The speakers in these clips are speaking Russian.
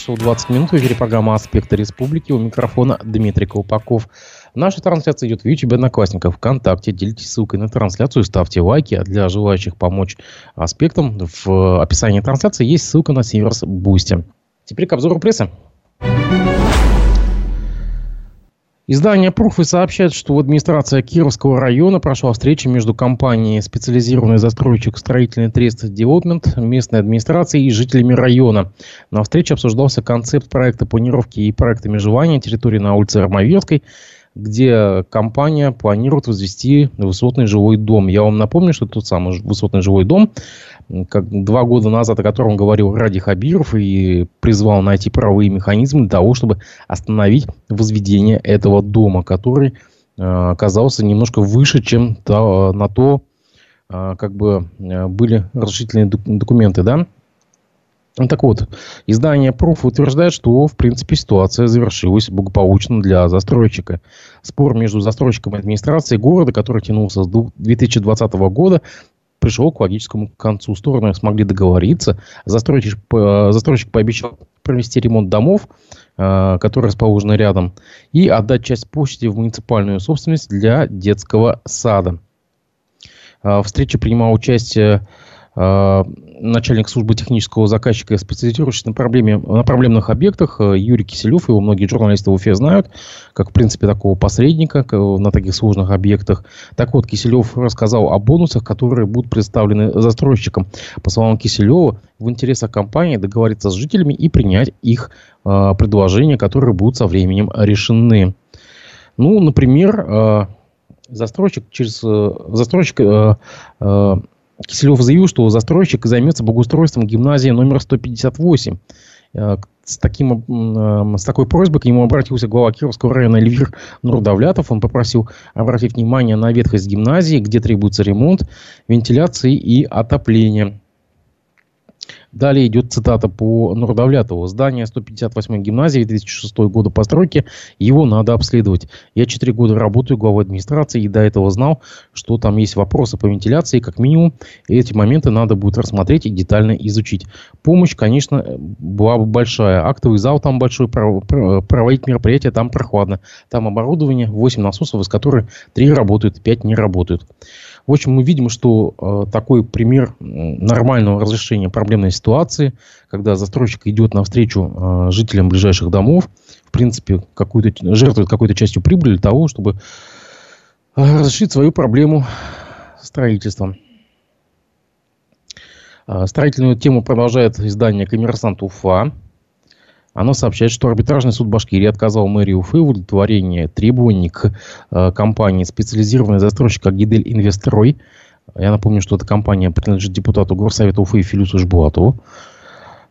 эфире 9 часов 20 минут. В эфире программа «Аспекты республики». У микрофона Дмитрий Колпаков. Наша трансляция идет в YouTube, Одноклассниках, ВКонтакте. Делитесь ссылкой на трансляцию, ставьте лайки. А для желающих помочь аспектам в описании трансляции есть ссылка на сервис Boosty. Теперь к обзору прессы. Издание «Пруфы» сообщает, что в администрации Кировского района прошла встреча между компанией «Специализированный застройщик строительный трест Девелопмент», местной администрацией и жителями района. На встрече обсуждался концепт проекта планировки и проекта межевания территории на улице Армавирской – где компания планирует возвести высотный жилой дом. Я вам напомню, что тот самый высотный жилой дом, как два года назад, о котором говорил Ради Хабиров и призвал найти правовые механизмы для того, чтобы остановить возведение этого дома, который э, оказался немножко выше, чем то, на то, э, как бы э, были разрешительные документы, да, так вот, издание Proof утверждает, что, в принципе, ситуация завершилась благополучно для застройщика. Спор между застройщиком и администрацией города, который тянулся с 2020 года, пришел к логическому концу. Стороны смогли договориться. Застройщик, застройщик пообещал провести ремонт домов, э, которые расположены рядом, и отдать часть площади в муниципальную собственность для детского сада. Э, в встрече принимал участие э, начальник службы технического заказчика, специализирующийся на, проблеме, на проблемных объектах, э, Юрий Киселев, его многие журналисты в Уфе знают, как, в принципе, такого посредника на таких сложных объектах. Так вот, Киселев рассказал о бонусах, которые будут представлены застройщикам. По словам Киселева, в интересах компании договориться с жителями и принять их э, предложения, которые будут со временем решены. Ну, например, э, застройщик через э, застройщик э, э, Киселев заявил, что застройщик займется благоустройством гимназии номер 158. Э, с, таким, э, с такой просьбой к нему обратился глава Кировского района Эльвир Нурдавлятов. Он попросил обратить внимание на ветхость гимназии, где требуется ремонт, вентиляции и отопление. Далее идет цитата по Нурдавлятову. Здание 158-й гимназии 2006 года постройки. Его надо обследовать. Я 4 года работаю главой администрации и до этого знал, что там есть вопросы по вентиляции, как минимум. Эти моменты надо будет рассмотреть и детально изучить. Помощь, конечно, была бы большая. Актовый зал там большой, проводить мероприятия там прохладно. Там оборудование, 8 насосов, из которых 3 работают, 5 не работают. В общем, мы видим, что э, такой пример нормального разрешения проблемной ситуации, когда застройщик идет навстречу э, жителям ближайших домов, в принципе, какую-то, жертвует какой-то частью прибыли для того, чтобы э, разрешить свою проблему строительства. Э, строительную тему продолжает издание «Коммерсант Уфа». Оно сообщает, что арбитражный суд Башкирии отказал мэрии Уфы в удовлетворении требований к э, компании специализированный застройщик Агидель Инвестрой. Я напомню, что эта компания принадлежит депутату Горсовета Уфы Филюсу Жбуатову.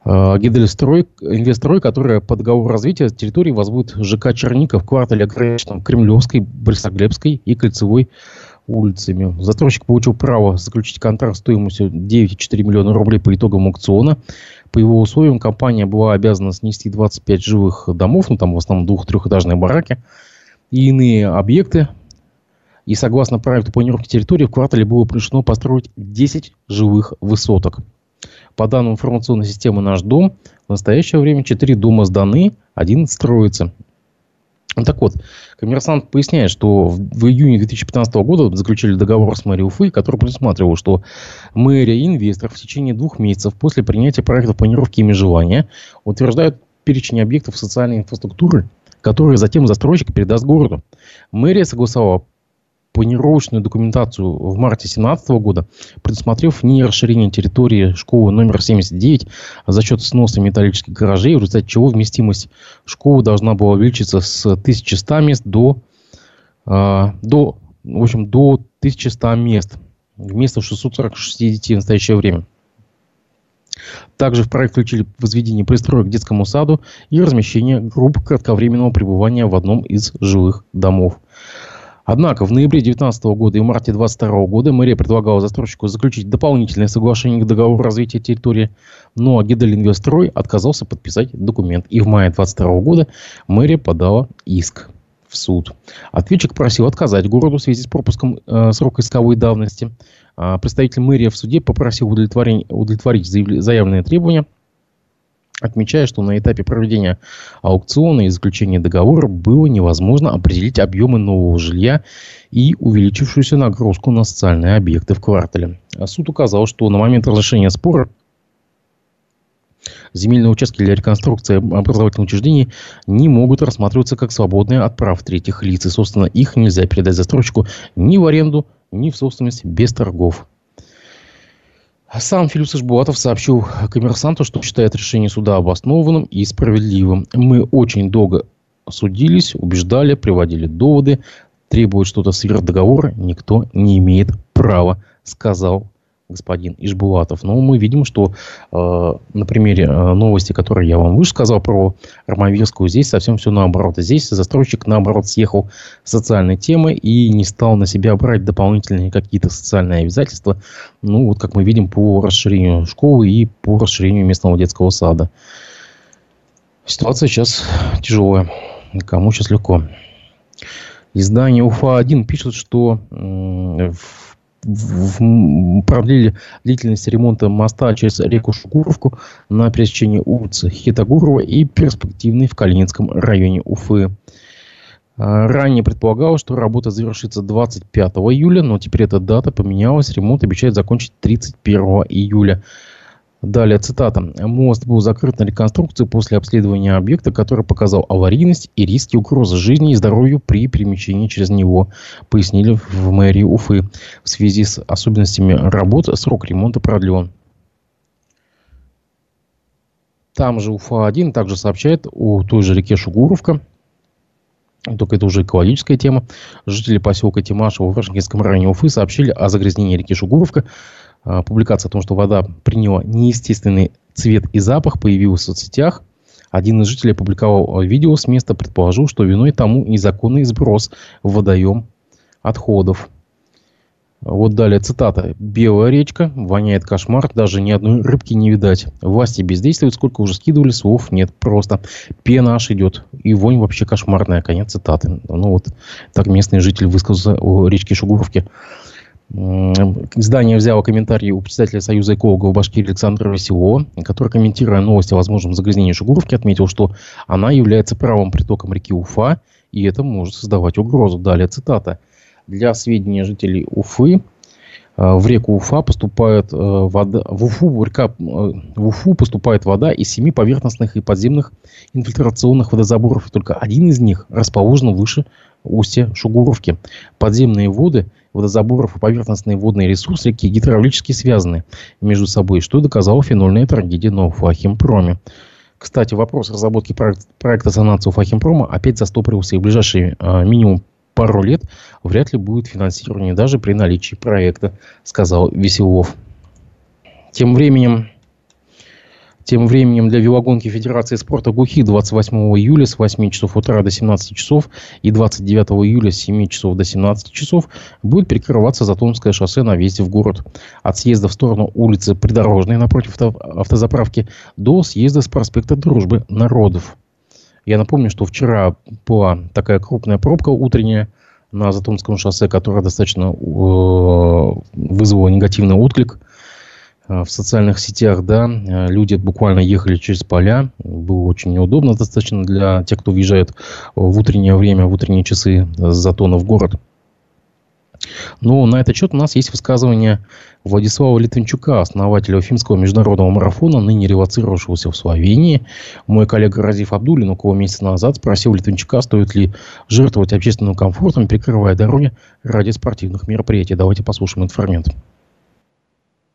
Э, Гидельстрой, инвестрой, которая по договору развития территории возводит ЖК Черника в квартале ограниченном Кремлевской, Борисоглебской и Кольцевой улицами. Застройщик получил право заключить контракт стоимостью 9,4 миллиона рублей по итогам аукциона. По его условиям компания была обязана снести 25 живых домов, ну там в основном двух-трехэтажные бараки и иные объекты. И согласно проекту планировки территории в квартале было решено построить 10 живых высоток. По данным информационной системы «Наш дом», в настоящее время 4 дома сданы, один строится. Ну, так вот, коммерсант поясняет, что в, в июне 2015 года заключили договор с мэрией Уфы, который предусматривал, что мэрия и инвестор в течение двух месяцев после принятия проекта планировки и межевания утверждают перечень объектов социальной инфраструктуры, которые затем застройщик передаст городу. Мэрия согласовала планировочную документацию в марте 2017 года, предусмотрев не расширение территории школы номер 79 за счет сноса металлических гаражей, в результате чего вместимость школы должна была увеличиться с 1100 мест до, э, до, в общем, до 1100 мест вместо 646 детей в настоящее время. Также в проект включили возведение пристроек к детскому саду и размещение групп кратковременного пребывания в одном из жилых домов. Однако в ноябре 2019 года и марте 2022 года мэрия предлагала застройщику заключить дополнительное соглашение к договору развития территории, но Гидель Инвестрой отказался подписать документ. И в мае 2022 года мэрия подала иск в суд. Ответчик просил отказать городу в связи с пропуском э, срока исковой давности. А представитель мэрии в суде попросил удовлетворить заявленные требования – отмечая, что на этапе проведения аукциона и заключения договора было невозможно определить объемы нового жилья и увеличившуюся нагрузку на социальные объекты в квартале. Суд указал, что на момент разрешения спора земельные участки для реконструкции образовательных учреждений не могут рассматриваться как свободные от прав третьих лиц. И, собственно, их нельзя передать застройщику ни в аренду, ни в собственность без торгов. Сам Филипп Сашбуатов сообщил коммерсанту, что считает решение суда обоснованным и справедливым. Мы очень долго судились, убеждали, приводили доводы, требовать что-то сверх договора никто не имеет права, сказал господин Ишбулатов. Но мы видим, что э, на примере э, новости, которые я вам выше сказал про Армавирскую, здесь совсем все наоборот. Здесь застройщик, наоборот, съехал с социальной темы и не стал на себя брать дополнительные какие-то социальные обязательства. Ну, вот как мы видим по расширению школы и по расширению местного детского сада. Ситуация сейчас тяжелая. Кому сейчас легко. Издание УФА-1 пишет, что в продлили длительность ремонта моста через реку Шукуровку на пересечении улицы Хитогурова и перспективной в Калининском районе Уфы. А, ранее предполагалось, что работа завершится 25 июля, но теперь эта дата поменялась. Ремонт обещает закончить 31 июля. Далее цитата. Мост был закрыт на реконструкцию после обследования объекта, который показал аварийность и риски угрозы жизни и здоровью при перемещении через него, пояснили в мэрии Уфы. В связи с особенностями работы срок ремонта продлен. Там же Уфа-1 также сообщает о той же реке Шугуровка, только это уже экологическая тема. Жители поселка Тимашево в Вашингтонском районе Уфы сообщили о загрязнении реки Шугуровка публикация о том, что вода приняла неестественный цвет и запах, появилась в соцсетях. Один из жителей опубликовал видео с места, предположил, что виной тому незаконный сброс в водоем отходов. Вот далее цитата. «Белая речка, воняет кошмар, даже ни одной рыбки не видать. Власти бездействуют, сколько уже скидывали, слов нет. Просто пена аж идет. И вонь вообще кошмарная». Конец цитаты. Ну вот так местный житель высказался о речке Шугуровке. Издание взяло комментарий у председателя Союза экологов Башкирии Александра Василова, который, комментируя новости о возможном загрязнении Шугуровки, отметил, что она является правым притоком реки Уфа, и это может создавать угрозу. Далее цитата. Для сведения жителей Уфы, э, в реку Уфа поступает э, вода, в Уфу, река, э, в Уфу поступает вода из семи поверхностных и подземных инфильтрационных водозаборов, только один из них расположен выше устья Шугуровки. Подземные воды – водозаборов и поверхностные водные ресурсы реки гидравлически связаны между собой, что доказала фенольная трагедия на Уфахимпроме. Кстати, вопрос разработки проекта, проекта санации Уфахимпрома опять застопорился, и в ближайшие а, минимум пару лет вряд ли будет финансирование даже при наличии проекта, сказал Веселов. Тем временем тем временем для велогонки Федерации спорта глухих 28 июля с 8 часов утра до 17 часов и 29 июля с 7 часов до 17 часов будет перекрываться Затонское шоссе на въезде в город. От съезда в сторону улицы Придорожной напротив автозаправки до съезда с проспекта Дружбы Народов. Я напомню, что вчера была такая крупная пробка утренняя на Затонском шоссе, которая достаточно э, вызвала негативный отклик в социальных сетях, да, э, люди буквально ехали через поля, было очень неудобно достаточно для тех, кто въезжает в утреннее время, в утренние часы с Затона в город. Но на этот счет у нас есть высказывание Владислава Литвинчука, основателя Уфимского международного марафона, ныне релацировавшегося в Словении. Мой коллега Разив Абдулин около месяца назад спросил Литвинчука, стоит ли жертвовать общественным комфортом, прикрывая дороги ради спортивных мероприятий. Давайте послушаем фрагмент.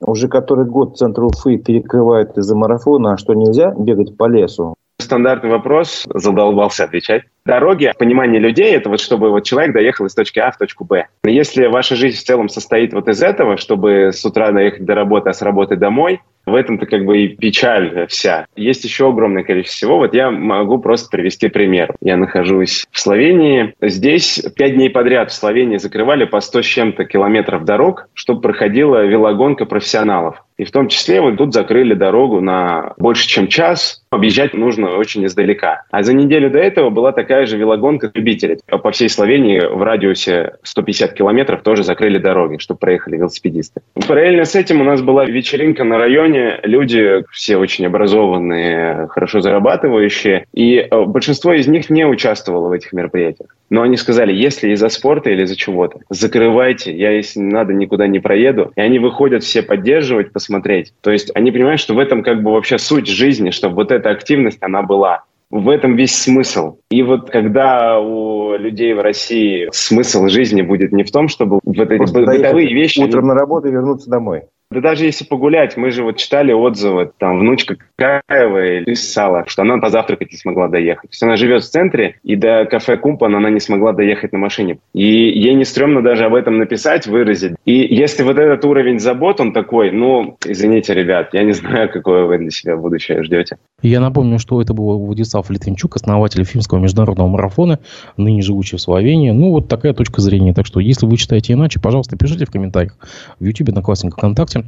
Уже который год центр Уфы перекрывает из-за марафона, а что нельзя бегать по лесу? Стандартный вопрос, задолбался отвечать. Дороги, понимание людей, это вот чтобы вот человек доехал из точки А в точку Б. Если ваша жизнь в целом состоит вот из этого, чтобы с утра доехать до работы, а с работы домой, в этом-то как бы и печаль вся. Есть еще огромное количество всего. Вот я могу просто привести пример. Я нахожусь в Словении. Здесь пять дней подряд в Словении закрывали по 100 с чем-то километров дорог, чтобы проходила велогонка профессионалов. И в том числе вот тут закрыли дорогу на больше, чем час. Объезжать нужно очень издалека. А за неделю до этого была такая же велогонка любителей. По всей Словении в радиусе 150 километров тоже закрыли дороги, чтобы проехали велосипедисты. Параллельно с этим у нас была вечеринка на районе. Люди все очень образованные, хорошо зарабатывающие. И э, большинство из них не участвовало в этих мероприятиях. Но они сказали, если из-за спорта или из-за чего-то, закрывайте, я, если надо, никуда не проеду. И они выходят все поддерживать, посмотреть. То есть они понимают, что в этом как бы вообще суть жизни, чтобы вот эта активность, она была. В этом весь смысл. И вот когда у людей в России смысл жизни будет не в том, чтобы вот эти бытовые вещи... Утром на работу и вернуться домой. Да даже если погулять, мы же вот читали отзывы, там, внучка Каева писала, что она позавтракать не смогла доехать. То есть она живет в центре, и до кафе Кумпан она не смогла доехать на машине. И ей не стрёмно даже об этом написать, выразить. И если вот этот уровень забот, он такой, ну, извините, ребят, я не знаю, какое вы для себя будущее ждете. Я напомню, что это был Владислав Литвинчук, основатель Финского международного марафона, ныне живущий в Словении. Ну, вот такая точка зрения. Так что, если вы читаете иначе, пожалуйста, пишите в комментариях в YouTube, на Классниках, ВКонтакте.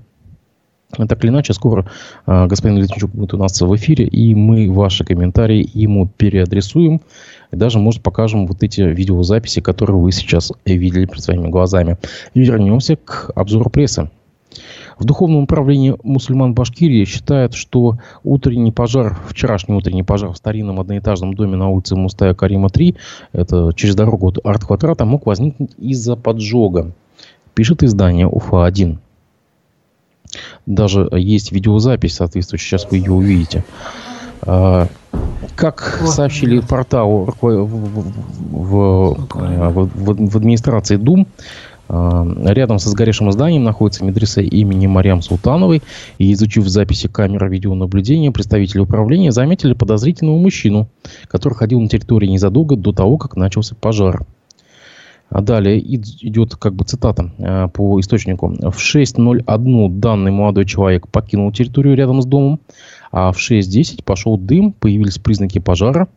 Так или иначе, скоро э, господин Литвинчук будет у нас в эфире, и мы ваши комментарии ему переадресуем. И даже, может, покажем вот эти видеозаписи, которые вы сейчас видели перед своими глазами. И вернемся к обзору прессы. В Духовном управлении мусульман Башкирии считают, что утренний пожар, вчерашний утренний пожар в старинном одноэтажном доме на улице Мустая Карима 3, это через дорогу от арт-квадрата, мог возникнуть из-за поджога. Пишет издание УФА-1. Даже есть видеозапись соответствующая, сейчас вы ее увидите. А, как сообщили порталу в, в, в, в администрации Дум, а, Рядом со сгоревшим зданием находится медресе имени Мариам Султановой. И изучив записи камер видеонаблюдения, представители управления заметили подозрительного мужчину, который ходил на территории незадолго до того, как начался пожар. А далее идет как бы цитата э, по источнику. В 6.01 данный молодой человек покинул территорию рядом с домом, а в 6.10 пошел дым, появились признаки пожара.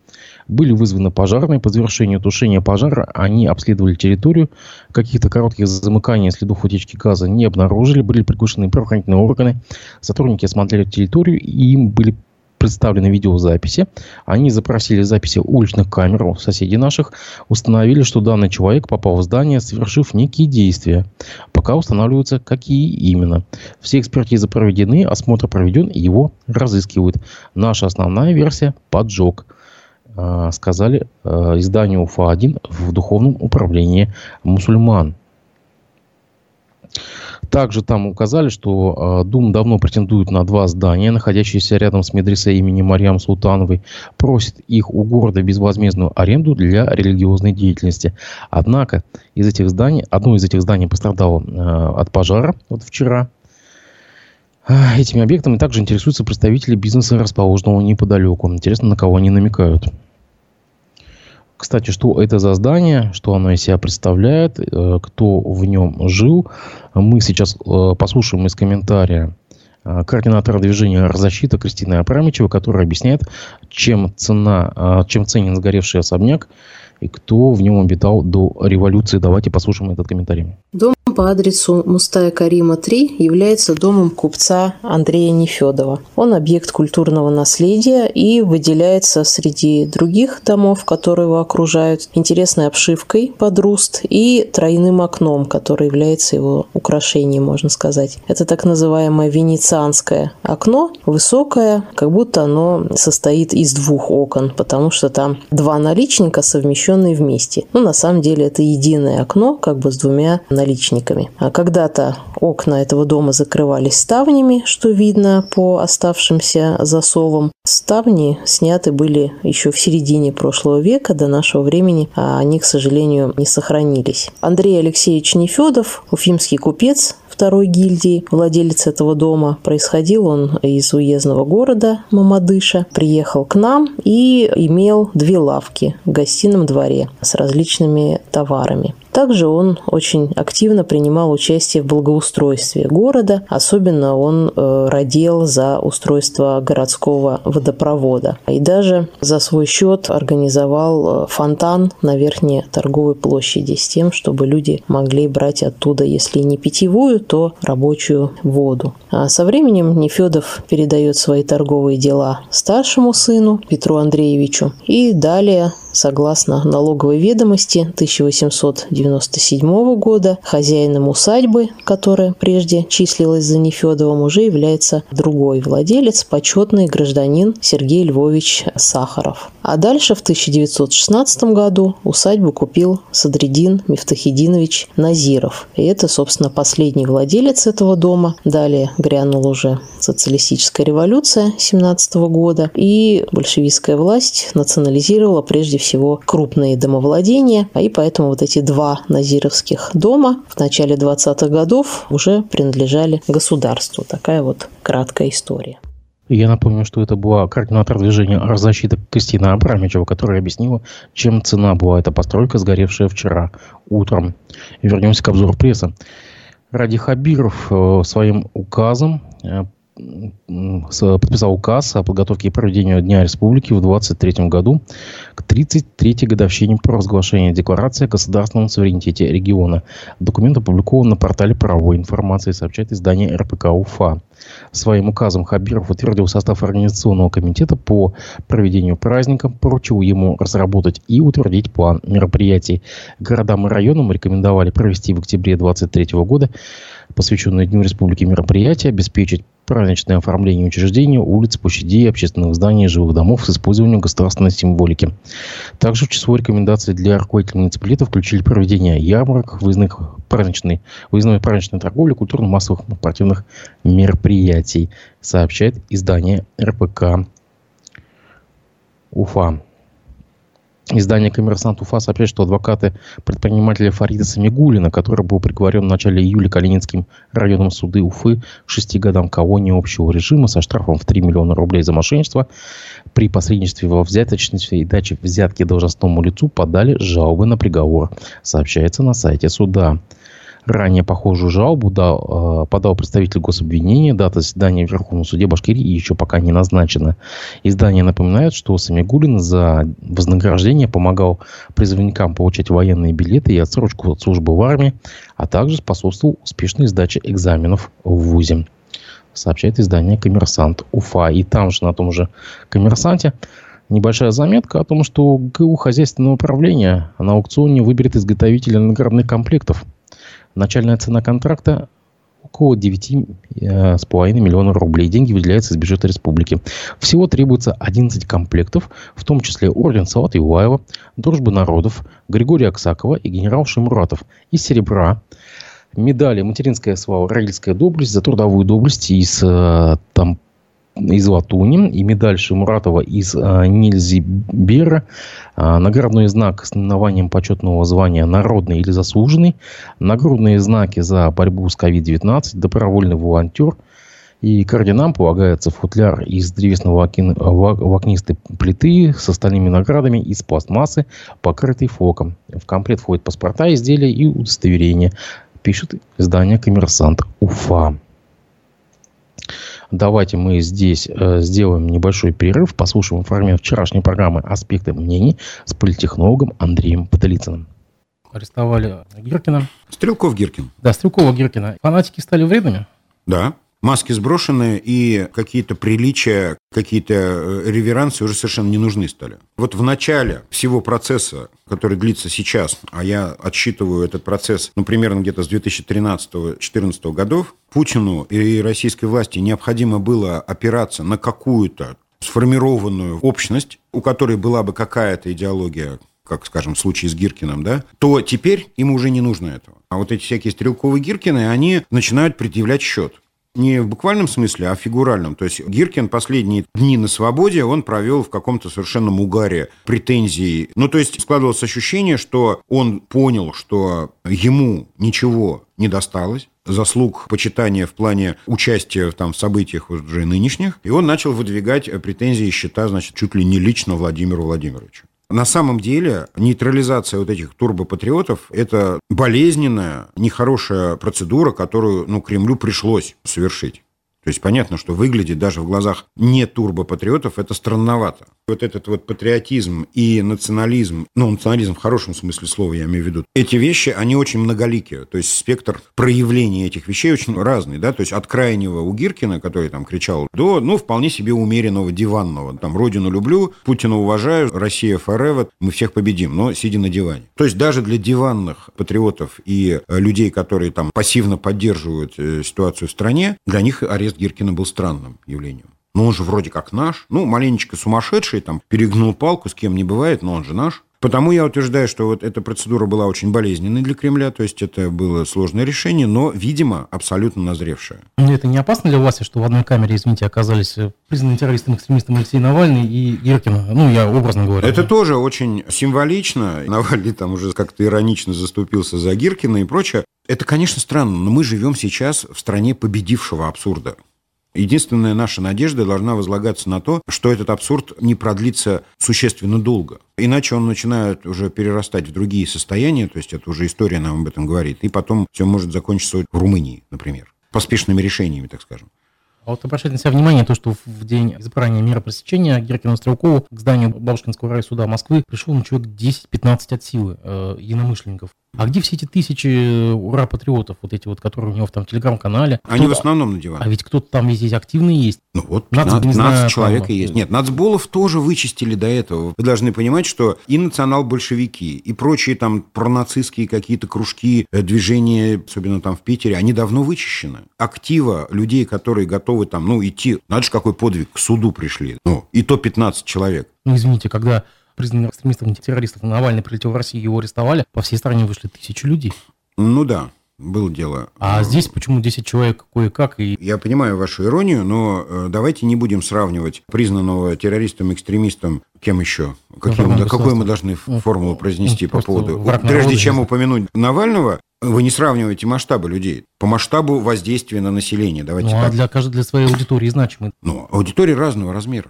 Были вызваны пожарные. По завершению тушения пожара они обследовали территорию. Каких-то коротких замыканий следов утечки газа не обнаружили. Были приглашены правоохранительные органы. Сотрудники осмотрели территорию и им были представлены видеозаписи. Они запросили записи уличных камер у соседей наших, установили, что данный человек попал в здание, совершив некие действия. Пока устанавливаются, какие именно. Все экспертизы проведены, осмотр проведен, его разыскивают. Наша основная версия – поджог а, сказали а, изданию УФА-1 в Духовном управлении мусульман. Также там указали, что э, Дум давно претендует на два здания, находящиеся рядом с медресой имени Марьям Султановой, просит их у города безвозмездную аренду для религиозной деятельности. Однако из этих зданий, одно из этих зданий пострадало э, от пожара вот вчера. Этими объектами также интересуются представители бизнеса, расположенного неподалеку. Интересно, на кого они намекают. Кстати, что это за здание, что оно из себя представляет, э, кто в нем жил, мы сейчас э, послушаем из комментария э, координатора движения «Защита» Кристины Апрамичева, которая объясняет, чем, цена, чем ценен сгоревший особняк и кто в нем обитал до революции. Давайте послушаем этот комментарий. Дом по адресу Мустая Карима 3 является домом купца Андрея Нефедова. Он объект культурного наследия и выделяется среди других домов, которые его окружают, интересной обшивкой под руст и тройным окном, которое является его украшением, можно сказать. Это так называемое венецианское окно, высокое, как будто оно состоит из двух окон, потому что там два наличника, совмещенные вместе. Но на самом деле это единое окно, как бы с двумя наличниками праздниками. А когда-то окна этого дома закрывались ставнями, что видно по оставшимся засовам. Ставни сняты были еще в середине прошлого века, до нашего времени, а они, к сожалению, не сохранились. Андрей Алексеевич Нефедов, уфимский купец, второй гильдии, владелец этого дома. Происходил он из уездного города Мамадыша. Приехал к нам и имел две лавки в гостином дворе с различными товарами. Также он очень активно принимал участие в благоустройстве города. Особенно он э, родил за устройство городского водопровода. И даже за свой счет организовал э, фонтан на верхней торговой площади с тем, чтобы люди могли брать оттуда, если не питьевую, то рабочую воду. А со временем Нефедов передает свои торговые дела старшему сыну Петру Андреевичу и далее Согласно налоговой ведомости 1897 года, хозяином усадьбы, которая прежде числилась за Нефедовым, уже является другой владелец, почетный гражданин Сергей Львович Сахаров. А дальше в 1916 году усадьбу купил Садридин Мифтахидинович Назиров. И это, собственно, последний владелец этого дома. Далее грянула уже социалистическая революция 17 года, и большевистская власть национализировала прежде всего крупные домовладения, а и поэтому вот эти два назировских дома в начале 20-х годов уже принадлежали государству. Такая вот краткая история. Я напомню, что это была координатор движения «Защита» Кристина Абрамичева, которая объяснила, чем цена была эта постройка, сгоревшая вчера утром. Вернемся к обзору прессы. Ради Хабиров э, своим указом э, подписал указ о подготовке и проведению Дня Республики в 2023 году к 33-й годовщине провозглашения Декларации о государственном суверенитете региона. Документ опубликован на портале правовой информации, сообщает издание РПК УФА. Своим указом Хабиров утвердил состав Организационного комитета по проведению праздника, поручил ему разработать и утвердить план мероприятий. Городам и районам рекомендовали провести в октябре 2023 года посвященные Дню Республики мероприятия, обеспечить праздничное оформление учреждений, улиц, площадей, общественных зданий жилых домов с использованием государственной символики. Также в число рекомендаций для руководителей муниципалитета включили проведение ярмарок, выездных праздничной, выездной праздничной торговли, культурно-массовых спортивных мероприятий, сообщает издание РПК Уфа. Издание «Коммерсант Уфа» сообщает, что адвокаты предпринимателя Фарида Самигулина, который был приговорен в начале июля Калининским районом суды Уфы к шести годам колонии общего режима со штрафом в 3 миллиона рублей за мошенничество, при посредничестве во взяточничестве и даче взятки должностному лицу подали жалобы на приговор, сообщается на сайте суда. Ранее похожую жалобу дал, э, подал представитель гособвинения. Дата заседания в Верховном суде Башкирии еще пока не назначена. Издание напоминает, что Самигулин за вознаграждение помогал призывникам получать военные билеты и отсрочку от службы в армии, а также способствовал успешной сдаче экзаменов в ВУЗе сообщает издание «Коммерсант Уфа». И там же, на том же «Коммерсанте», небольшая заметка о том, что ГУ хозяйственного управления на аукционе выберет изготовителя наградных комплектов – Начальная цена контракта около 9,5 миллионов рублей. Деньги выделяются из бюджета республики. Всего требуется 11 комплектов, в том числе орден Салата Юлаева, Дружбы народов, Григория Аксакова и генерал Шимуратов. Из серебра медали «Материнская слава», «Родительская доблесть» за трудовую доблесть из э, там, из латуни и медаль Шимуратова из а, Нильзи Бера, а, наградной знак с наименованием почетного звания «Народный» или «Заслуженный», нагрудные знаки за борьбу с COVID-19, добровольный волонтер и к орденам полагается футляр из древесно-волокнистой плиты с остальными наградами из пластмассы, покрытый фоком. В комплект входят паспорта, изделия и удостоверения, пишет издание «Коммерсант Уфа». Давайте мы здесь э, сделаем небольшой перерыв, послушаем фрагмент вчерашней программы «Аспекты мнений» с политтехнологом Андреем Потылицыным. Арестовали Гиркина. Стрелков-Гиркин. Да, Стрелкова-Гиркина. Фанатики стали вредными? Да. Маски сброшены, и какие-то приличия, какие-то э, реверансы уже совершенно не нужны стали. Вот в начале всего процесса, который длится сейчас, а я отсчитываю этот процесс, ну, примерно где-то с 2013-2014 годов, Путину и российской власти необходимо было опираться на какую-то сформированную общность, у которой была бы какая-то идеология, как, скажем, в случае с Гиркиным, да, то теперь им уже не нужно этого. А вот эти всякие стрелковые Гиркины, они начинают предъявлять счет не в буквальном смысле, а в фигуральном. То есть Гиркин последние дни на свободе он провел в каком-то совершенном угаре претензий. Ну, то есть складывалось ощущение, что он понял, что ему ничего не досталось, заслуг почитания в плане участия там, в событиях уже нынешних, и он начал выдвигать претензии счета, значит, чуть ли не лично Владимиру Владимировичу. На самом деле нейтрализация вот этих турбопатриотов – это болезненная, нехорошая процедура, которую ну, Кремлю пришлось совершить. То есть понятно, что выглядит даже в глазах не турбопатриотов это странновато. Вот этот вот патриотизм и национализм, ну, национализм в хорошем смысле слова я имею в виду, эти вещи, они очень многоликие. То есть спектр проявления этих вещей очень разный, да, то есть от крайнего у Гиркина, который там кричал, до, ну, вполне себе умеренного, диванного, там, родину люблю, Путина уважаю, Россия forever, мы всех победим, но сидя на диване. То есть даже для диванных патриотов и э, людей, которые там пассивно поддерживают э, ситуацию в стране, для них арест Гиркина был странным явлением. Но он же вроде как наш. Ну, маленечко сумасшедший, там, перегнул палку, с кем не бывает, но он же наш. Потому я утверждаю, что вот эта процедура была очень болезненной для Кремля, то есть это было сложное решение, но, видимо, абсолютно назревшее. Но это не опасно для власти, что в одной камере, извините, оказались э, признанным террористом, экстремистом Алексей Навальный и Гиркин? Ну, я образно говорю. Это тоже очень символично. Навальный там уже как-то иронично заступился за Гиркина и прочее. Это, конечно, странно, но мы живем сейчас в стране победившего абсурда. Единственная наша надежда должна возлагаться на то, что этот абсурд не продлится существенно долго. Иначе он начинает уже перерастать в другие состояния, то есть это уже история нам об этом говорит, и потом все может закончиться в Румынии, например, поспешными решениями, так скажем. А вот обращайте на себя внимание, то, что в день избрания мера пресечения Геркину Стрелкову к зданию Бабушкинского райсуда Москвы пришел ну, человек 10-15 от силы э, единомышленников. А где все эти тысячи э, ура-патриотов, вот эти вот, которые у него в там телеграм-канале? Они в основном на диване. А ведь кто-то там здесь активный есть. Ну вот, 15, Нацб, 15 знаю, человек там, и есть. Нет, нацболов тоже вычистили до этого. Вы должны понимать, что и национал-большевики, и прочие там пронацистские какие-то кружки, э, движения, особенно там в Питере, они давно вычищены. Актива людей, которые готовы там, ну, идти, надо же какой подвиг, к суду пришли. Ну, и то 15 человек. Ну, извините, когда признанных экстремистов, террористов Навальный прилетел в Россию, его арестовали, по всей стране вышли тысячи людей. Ну да, было дело. А здесь почему 10 человек кое-как? И... Я понимаю вашу иронию, но э, давайте не будем сравнивать признанного террористом-экстремистом кем еще? Какие мы, какую мы должны ну, формулу произнести ну, по поводу... Прежде чем упомянуть Навального, вы не сравниваете масштабы людей. По масштабу воздействия на население. Давайте ну, так. а для, каждой, для своей аудитории значимы. Ну, аудитории разного размера.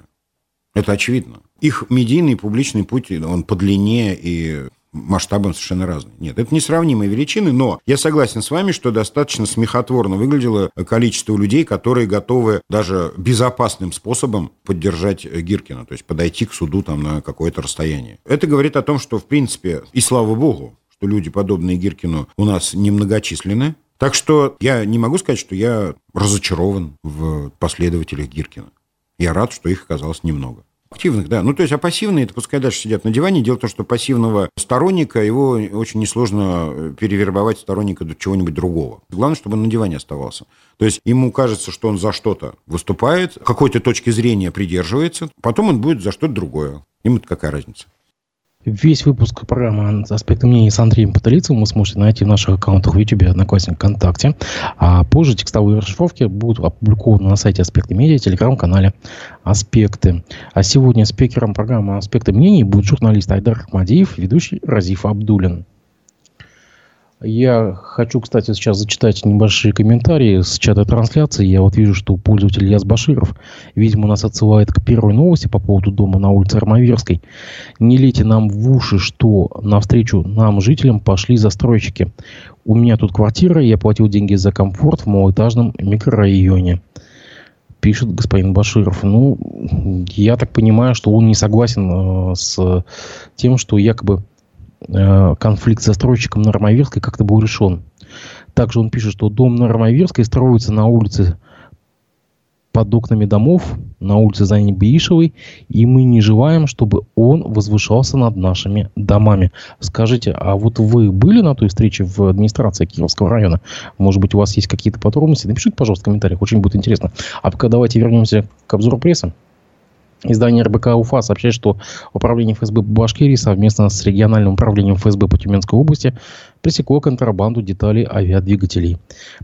Это очевидно. Их медийный публичный путь, он по длине и масштабом совершенно разный. Нет, это несравнимые величины, но я согласен с вами, что достаточно смехотворно выглядело количество людей, которые готовы даже безопасным способом поддержать Гиркина, то есть подойти к суду там на какое-то расстояние. Это говорит о том, что, в принципе, и слава богу, что люди, подобные Гиркину, у нас немногочисленны. Так что я не могу сказать, что я разочарован в последователях Гиркина. Я рад, что их оказалось немного. Активных, да. Ну, то есть, а пассивные, это пускай дальше сидят на диване. Дело в том, что пассивного сторонника, его очень несложно э, перевербовать сторонника до чего-нибудь другого. Главное, чтобы он на диване оставался. То есть, ему кажется, что он за что-то выступает, какой-то точки зрения придерживается, потом он будет за что-то другое. Ему-то какая разница? Весь выпуск программы «Аспекты мнений» с Андреем Потолицевым вы сможете найти в наших аккаунтах в YouTube, Одноклассник, ВКонтакте. А позже текстовые расшифровки будут опубликованы на сайте «Аспекты медиа», телеграм-канале «Аспекты». А сегодня спикером программы «Аспекты мнений» будет журналист Айдар Ахмадиев, ведущий Разиф Абдулин. Я хочу, кстати, сейчас зачитать небольшие комментарии с чата трансляции. Я вот вижу, что пользователь Яс Баширов, видимо, нас отсылает к первой новости по поводу дома на улице Армавирской. Не лейте нам в уши, что навстречу нам, жителям, пошли застройщики. У меня тут квартира, я платил деньги за комфорт в малоэтажном микрорайоне пишет господин Баширов. Ну, я так понимаю, что он не согласен э, с тем, что якобы конфликт с застройщиком на Ромаверской как-то был решен. Также он пишет, что дом на Ромаверской строится на улице под окнами домов, на улице Зани Беишевой, и мы не желаем, чтобы он возвышался над нашими домами. Скажите, а вот вы были на той встрече в администрации Кировского района? Может быть, у вас есть какие-то подробности? Напишите, пожалуйста, в комментариях, очень будет интересно. А пока давайте вернемся к обзору прессы. Издание РБК УФА сообщает, что Управление ФСБ Башкирии совместно с региональным управлением ФСБ по Тюменской области пресекло контрабанду деталей авиадвигателей.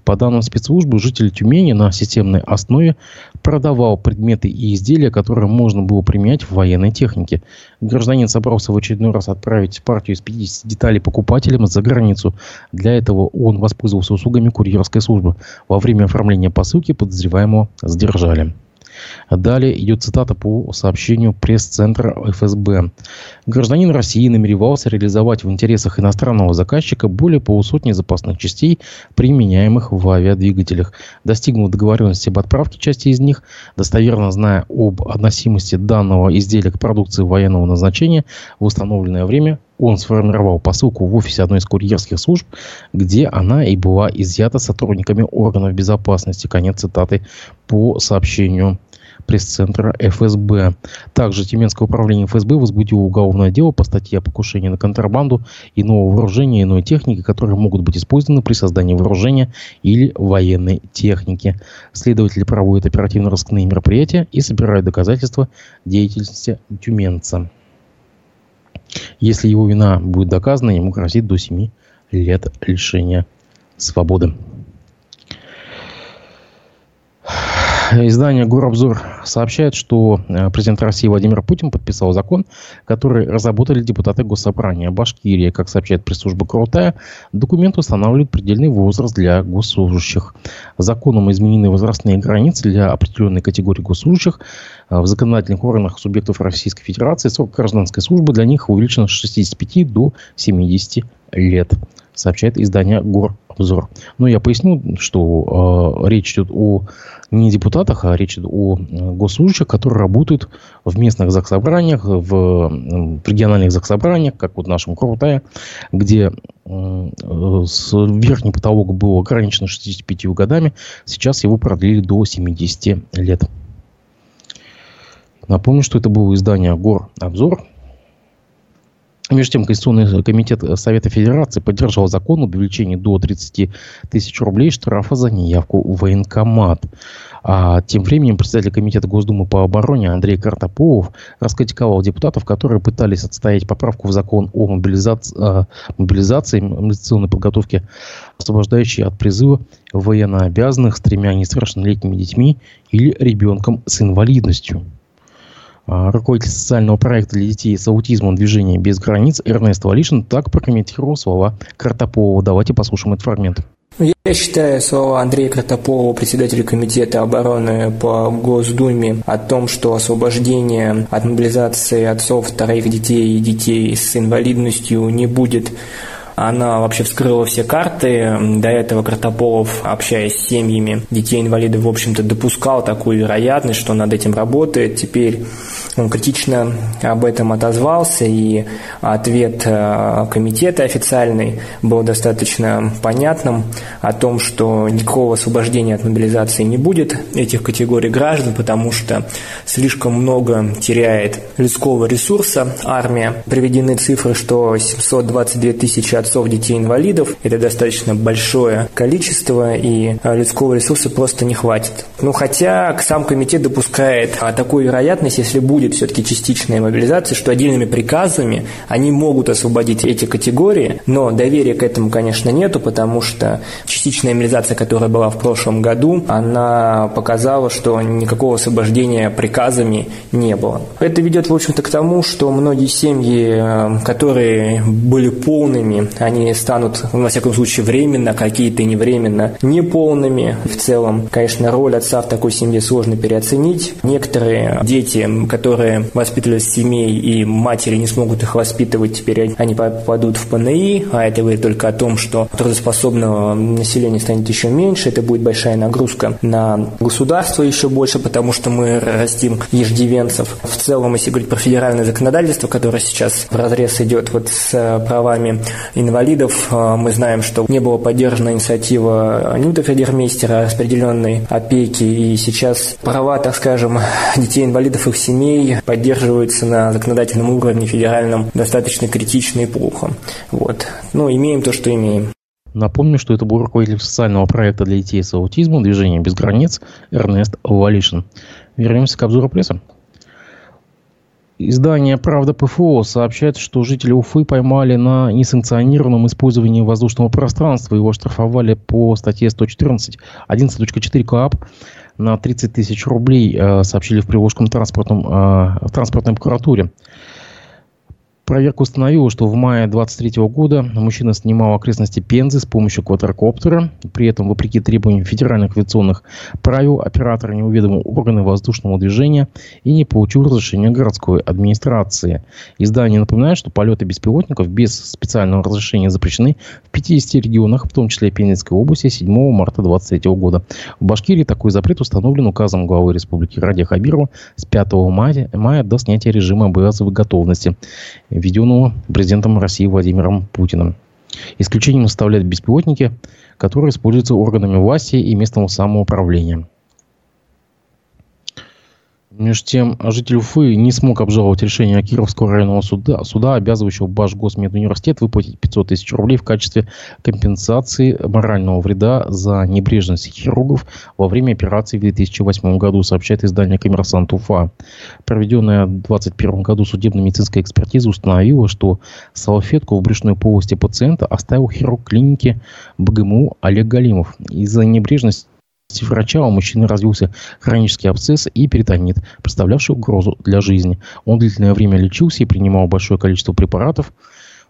По данным спецслужбы, житель Тюмени на системной основе продавал предметы и изделия, которые можно было применять в военной технике. Гражданин собрался в очередной раз отправить партию из 50 деталей покупателям за границу. Для этого он воспользовался услугами курьерской службы. Во время оформления посылки подозреваемого задержали. Далее идет цитата по сообщению пресс-центра ФСБ. Гражданин России намеревался реализовать в интересах иностранного заказчика более полусотни запасных частей, применяемых в авиадвигателях. Достигнув договоренности об отправке части из них, достоверно зная об относимости данного изделия к продукции военного назначения, в установленное время он сформировал посылку в офисе одной из курьерских служб, где она и была изъята сотрудниками органов безопасности. Конец цитаты по сообщению пресс-центра ФСБ. Также Тюменское управление ФСБ возбудило уголовное дело по статье о покушении на контрабанду иного вооружения иной техники, которые могут быть использованы при создании вооружения или военной техники. Следователи проводят оперативно-розыскные мероприятия и собирают доказательства деятельности тюменца. Если его вина будет доказана, ему грозит до 7 лет лишения свободы. Издание «Горобзор» сообщает, что э, президент России Владимир Путин подписал закон, который разработали депутаты Госсобрания Башкирии. Как сообщает пресс-служба «Крутая», документ устанавливает предельный возраст для госслужащих. Законом изменены возрастные границы для определенной категории госслужащих. Э, в законодательных органах субъектов Российской Федерации срок гражданской службы для них увеличен с 65 до 70 лет сообщает издание «Горобзор». Но я поясню, что э, речь идет о не депутатах, а речь идет о госслужащих, которые работают в местных заксобраниях, в, в региональных заксобраниях, как вот в нашем Крутая, где э, с, верхний потолок был ограничен 65 годами, сейчас его продлили до 70 лет. Напомню, что это было издание «Гор Обзор», между тем, Конституционный комитет Совета Федерации поддержал закон об увеличении до 30 тысяч рублей штрафа за неявку в военкомат. А тем временем председатель Комитета Госдумы по обороне Андрей Картополов раскритиковал депутатов, которые пытались отстоять поправку в закон о мобилизации, э, мобилизации мобилизационной подготовке, освобождающей от призыва военнообязанных с тремя несовершеннолетними детьми или ребенком с инвалидностью. А, руководитель социального проекта для детей с аутизмом «Движение без границ» Эрнест Валишин так прокомментировал слова Картополова. Давайте послушаем этот фрагмент. Я считаю слова Андрея Картополова, председателя Комитета обороны по Госдуме, о том, что освобождение от мобилизации отцов вторых детей и детей с инвалидностью не будет она вообще вскрыла все карты. До этого Картополов, общаясь с семьями детей-инвалидов, в общем-то, допускал такую вероятность, что над этим работает. Теперь он критично об этом отозвался, и ответ э, комитета официальный был достаточно понятным о том, что никакого освобождения от мобилизации не будет этих категорий граждан, потому что слишком много теряет людского ресурса армия. Приведены цифры, что 722 тысячи отцов детей-инвалидов – это достаточно большое количество, и э, людского ресурса просто не хватит. Ну, хотя сам комитет допускает а, такую вероятность, если будет все-таки частичная мобилизация, что отдельными приказами они могут освободить эти категории, но доверия к этому, конечно, нету, потому что частичная мобилизация, которая была в прошлом году, она показала, что никакого освобождения приказами не было. Это ведет, в общем-то, к тому, что многие семьи, э, которые были полными, они станут, во всяком случае, временно, какие-то не временно, неполными. В целом, конечно, роль отца в такой семье сложно переоценить. Некоторые дети, которые воспитывались в семей, и матери не смогут их воспитывать, теперь они попадут в ПНИ, а это говорит только о том, что трудоспособного населения станет еще меньше, это будет большая нагрузка на государство еще больше, потому что мы растим еждивенцев. В целом, если говорить про федеральное законодательство, которое сейчас в разрез идет вот с правами инвалидов, э, мы знаем, что не была поддержана инициатива Нюта Федермейстера распределенной опеки, и сейчас права, так скажем, детей-инвалидов и их семей поддерживаются на законодательном уровне федеральном достаточно критично и плохо. Вот. Но имеем то, что имеем. Напомню, что это был руководитель социального проекта для детей с аутизмом «Движение без границ» Эрнест Валишин. Вернемся к обзору пресса. Издание «Правда ПФО» сообщает, что жители Уфы поймали на несанкционированном использовании воздушного пространства. Его штрафовали по статье 114 11.4 КОАП на 30 тысяч рублей, э, сообщили в Приволжском транспортном, э, в транспортной прокуратуре. Проверка установила, что в мае 2023 года мужчина снимал окрестности Пензы с помощью квадрокоптера. При этом, вопреки требованиям федеральных авиационных правил, оператор не уведомил органы воздушного движения и не получил разрешения городской администрации. Издание напоминает, что полеты беспилотников без специального разрешения запрещены в 50 регионах, в том числе Пензенской области, 7 марта 2023 года. В Башкирии такой запрет установлен указом главы республики Радия Хабирова с 5 мая, мая до снятия режима базовой готовности введенного президентом России Владимиром Путиным. Исключением составляют беспилотники, которые используются органами власти и местного самоуправления. Между тем, житель Уфы не смог обжаловать решение Кировского районного суда, суда обязывающего Башгосмедуниверситет выплатить 500 тысяч рублей в качестве компенсации морального вреда за небрежность хирургов во время операции в 2008 году, сообщает издание «Коммерсант Уфа». Проведенная в 2021 году судебно-медицинская экспертиза установила, что салфетку в брюшной полости пациента оставил хирург клиники БГМУ Олег Галимов. Из-за небрежности врача у мужчины развился хронический абсцесс и перитонит, представлявший угрозу для жизни. Он длительное время лечился и принимал большое количество препаратов.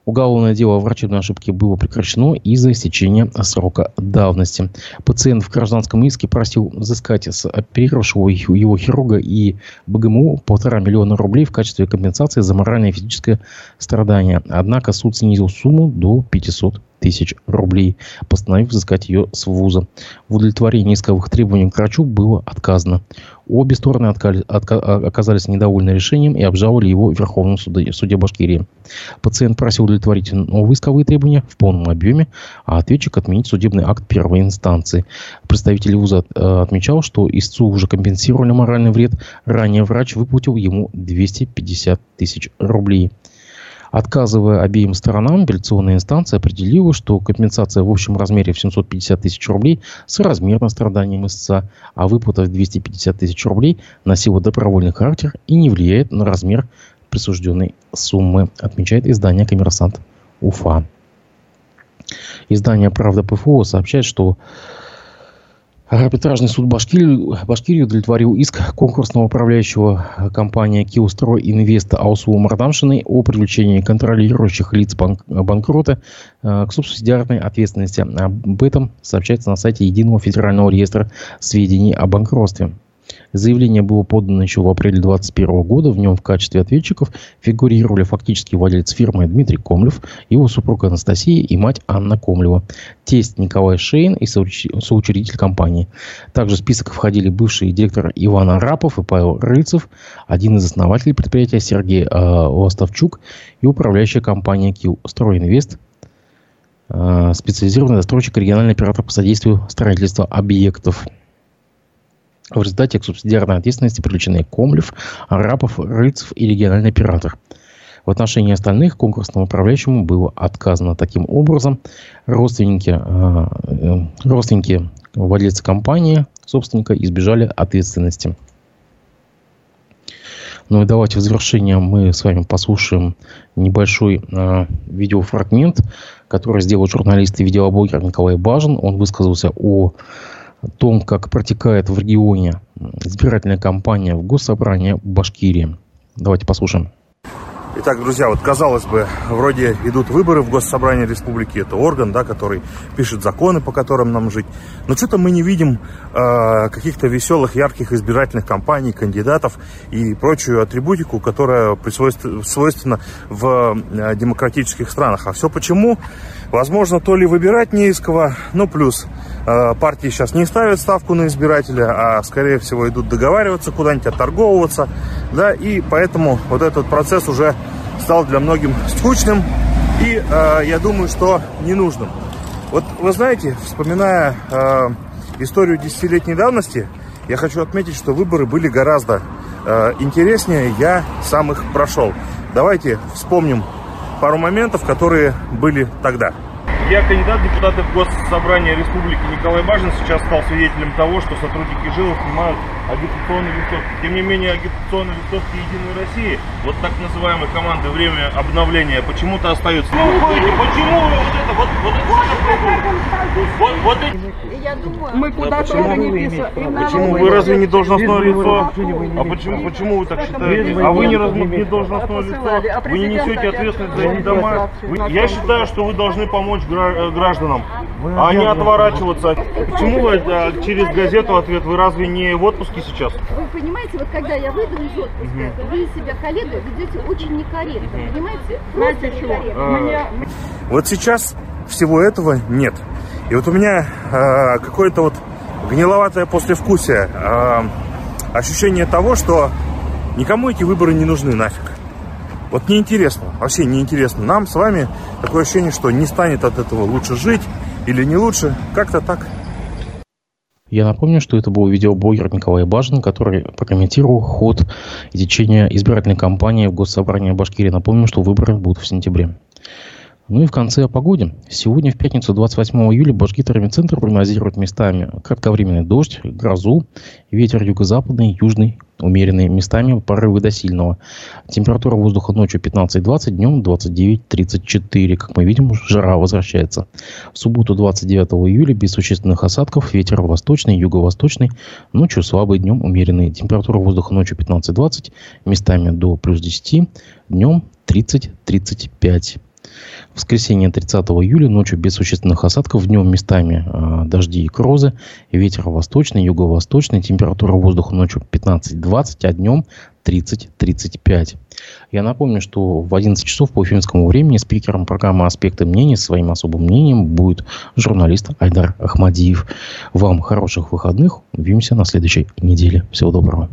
Уголовное дело о врачебной ошибке было прекращено из-за истечения срока давности. Пациент в гражданском иске просил взыскать с оперировавшего его хирурга и БГМУ полтора миллиона рублей в качестве компенсации за моральное и физическое страдание. Однако суд снизил сумму до 500 тысяч рублей, постановив взыскать ее с вуза. В удовлетворении исковых требований к врачу было отказано. Обе стороны оказались недовольны решением и обжаловали его в Верховном суде, суде Башкирии. Пациент просил удовлетворить исковые требования в полном объеме, а ответчик отменить судебный акт первой инстанции. Представитель вуза э, отмечал, что истцу уже компенсировали моральный вред. Ранее врач выплатил ему 250 тысяч рублей. Отказывая обеим сторонам, апелляционная инстанция определила, что компенсация в общем размере в 750 тысяч рублей соразмерна страданиям истца, а выплата в 250 тысяч рублей носила добровольный характер и не влияет на размер присужденной суммы, отмечает издание «Коммерсант Уфа». Издание «Правда ПФО» сообщает, что Арбитражный суд Башкирии, Башкирии удовлетворил иск конкурсного управляющего компании «Киострой Инвест» Аусулу Мардамшиной о привлечении контролирующих лиц банк, банкрота э, к субсидиарной ответственности. Об этом сообщается на сайте Единого федерального реестра сведений о банкротстве. Заявление было подано еще в апреле 2021 года. В нем в качестве ответчиков фигурировали фактически владелец фирмы Дмитрий Комлев, его супруга Анастасия и мать Анна Комлева, тесть Николай Шейн и соучредитель компании. Также в список входили бывший директор Иван Арапов и Павел Рыльцев, один из основателей предприятия Сергей э, и управляющая компания Киу «Стройинвест», э, специализированный застройщик региональный оператор по содействию строительства объектов. В результате к субсидиарной ответственности привлечены Комлев, Арапов, Рыцев и региональный оператор. В отношении остальных конкурсному управляющему было отказано. Таким образом, родственники, э, э, родственники владельца компании, собственника, избежали ответственности. Ну и давайте в завершение мы с вами послушаем небольшой э, видеофрагмент, который сделал журналист и видеоблогер Николай Бажин. Он высказался о том, как протекает в регионе избирательная кампания в Госсобрании Башкирии. Давайте послушаем. Итак, друзья, вот казалось бы, вроде идут выборы в Госсобрании Республики, это орган, да, который пишет законы, по которым нам жить. Но что-то мы не видим э, каких-то веселых, ярких избирательных кампаний, кандидатов и прочую атрибутику, которая свойственна в э, демократических странах. А все почему? Возможно, то ли выбирать не из кого, ну плюс э, партии сейчас не ставят ставку на избирателя, а скорее всего идут договариваться куда-нибудь, отторговываться, да, и поэтому вот этот процесс уже стал для многим скучным и, э, я думаю, что ненужным. Вот вы знаете, вспоминая э, историю десятилетней давности, я хочу отметить, что выборы были гораздо интереснее, я сам их прошел. Давайте вспомним пару моментов, которые были тогда. Я кандидат в депутаты в Госсобрание Республики Николай Бажин сейчас стал свидетелем того, что сотрудники жилов снимают агитационные листовки. Тем не менее, агитационные листовки Единой России, вот так называемой команды «Время обновления» почему-то остаются. Ну, выходите, почему вы вот это, вот, вот это вот, вот эти... Я думаю, мы куда тоже не вы писали. Почему? Вы разве не должностное лицо? А почему, почему вы так считаете? А вы не, раз- не должностное лицо? Вы не несете ответственность за эти дома? Вы- Я считаю, что вы должны помочь э, гражданам, а не отворачиваться. Почему вы э, через газету ответ? Вы разве не в отпуске сейчас? Вы понимаете, вот когда я выйду из отпуска, вы себя, коллега, ведете очень некорректно, понимаете? Знаете чего? Вот сейчас всего этого нет. И вот у меня э, какое-то вот гниловатое послевкусие, э, ощущение того, что никому эти выборы не нужны нафиг. Вот неинтересно, вообще неинтересно. Нам с вами такое ощущение, что не станет от этого лучше жить или не лучше, как-то так. Я напомню, что это был видеоблогер Николай Бажин, который прокомментировал ход и течение избирательной кампании в Госсобрании Башкирии. Напомню, что выборы будут в сентябре. Ну и в конце о погоде. Сегодня, в пятницу, 28 июля, Башгидромедцентр прогнозирует местами кратковременный дождь, грозу, ветер юго-западный, южный, умеренный, местами порывы до сильного. Температура воздуха ночью 15-20, днем 29-34. Как мы видим, жара возвращается. В субботу 29 июля без существенных осадков, ветер восточный, юго-восточный, ночью слабый, днем умеренный. Температура воздуха ночью 15-20, местами до плюс 10, днем 30-35. В воскресенье 30 июля ночью без существенных осадков, днем местами э, дожди и грозы, ветер восточный, юго-восточный, температура воздуха ночью 15-20, а днем 30-35. Я напомню, что в 11 часов по уфимскому времени спикером программы «Аспекты мнений» своим особым мнением будет журналист Айдар Ахмадиев. Вам хороших выходных. Увидимся на следующей неделе. Всего доброго.